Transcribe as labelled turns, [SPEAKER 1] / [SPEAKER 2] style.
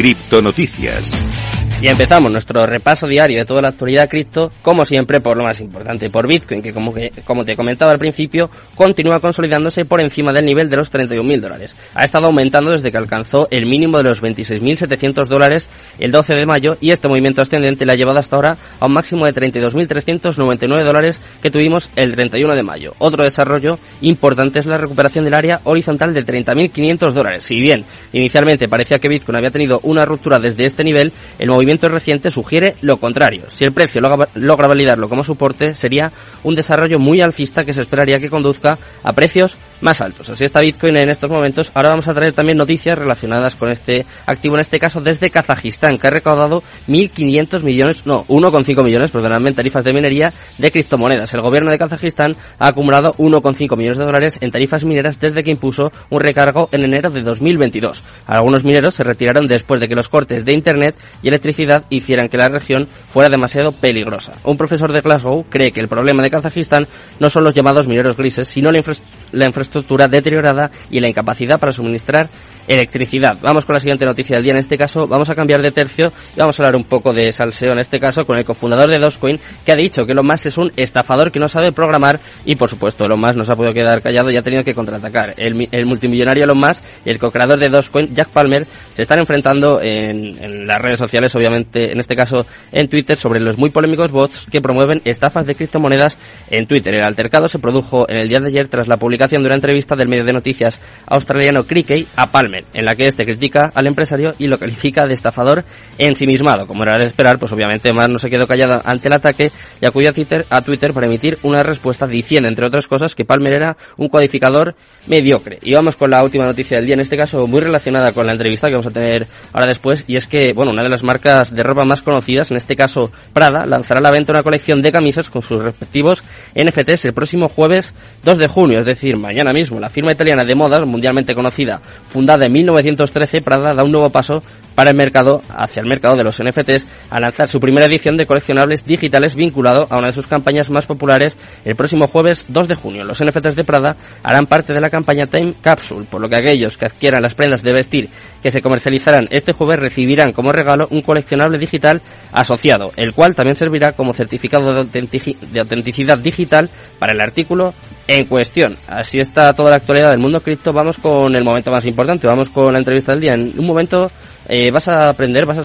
[SPEAKER 1] Criptonoticias.
[SPEAKER 2] Y empezamos nuestro repaso diario de toda la actualidad cripto, como siempre, por lo más importante, por Bitcoin, que como, que, como te comentaba al principio, continúa consolidándose por encima del nivel de los 31.000 dólares. Ha estado aumentando desde que alcanzó el mínimo de los 26.700 dólares el 12 de mayo y este movimiento ascendente le ha llevado hasta ahora a un máximo de 32.399 dólares que tuvimos el 31 de mayo. Otro desarrollo importante es la recuperación del área horizontal de 30.500 dólares. Si bien inicialmente parecía que Bitcoin había tenido una ruptura desde este nivel, el movimiento reciente sugiere lo contrario. Si el precio logra validarlo como soporte, sería un desarrollo muy alcista que se esperaría que conduzca a precios más altos. Así está Bitcoin en estos momentos. Ahora vamos a traer también noticias relacionadas con este activo, en este caso desde Kazajistán, que ha recaudado 1.500 millones, no, 1,5 millones, perdonadme, en tarifas de minería de criptomonedas. El gobierno de Kazajistán ha acumulado 1,5 millones de dólares en tarifas mineras desde que impuso un recargo en enero de 2022. Algunos mineros se retiraron después de que los cortes de Internet y electricidad hicieran que la región fuera demasiado peligrosa. Un profesor de Glasgow cree que el problema de Kazajistán no son los llamados mineros grises, sino la infraestructura estructura deteriorada y la incapacidad para suministrar electricidad. Vamos con la siguiente noticia del día. En este caso vamos a cambiar de tercio y vamos a hablar un poco de salseo en este caso con el cofundador de Dogecoin que ha dicho que Elon Musk es un estafador que no sabe programar y por supuesto Elon Musk no se ha podido quedar callado y ha tenido que contraatacar. El, el multimillonario Elon Musk y el co-creador de Dogecoin, Jack Palmer, se están enfrentando en, en las redes sociales, obviamente en este caso en Twitter, sobre los muy polémicos bots que promueven estafas de criptomonedas en Twitter. El altercado se produjo en el día de ayer tras la publicación una entrevista del medio de noticias australiano Crickey a Palmer, en la que este critica al empresario y lo califica de estafador ensimismado. Como era de esperar, pues obviamente más no se quedó callado ante el ataque y acudió a Twitter, a Twitter para emitir una respuesta diciendo, entre otras cosas, que Palmer era un codificador mediocre. Y vamos con la última noticia del día, en este caso muy relacionada con la entrevista que vamos a tener ahora después, y es que, bueno, una de las marcas de ropa más conocidas, en este caso Prada, lanzará a la venta una colección de camisas con sus respectivos NFTs el próximo jueves 2 de junio, es decir, mañana mismo. La firma italiana de modas, mundialmente conocida, fundada en 1913, Prada da un nuevo paso para el mercado, hacia el mercado de los NFTs, a lanzar su primera edición de coleccionables digitales vinculado a una de sus campañas más populares el próximo jueves 2 de junio. Los NFTs de Prada harán parte de la campaña Time Capsule, por lo que aquellos que adquieran las prendas de vestir que se comercializarán este jueves recibirán como regalo un coleccionable digital asociado, el cual también servirá como certificado de, autenticidad digital para el artículo en cuestión. Así está toda la actualidad del mundo cripto. Vamos con el momento más importante, vamos con la entrevista del día. En un momento eh, vas a aprender, vas a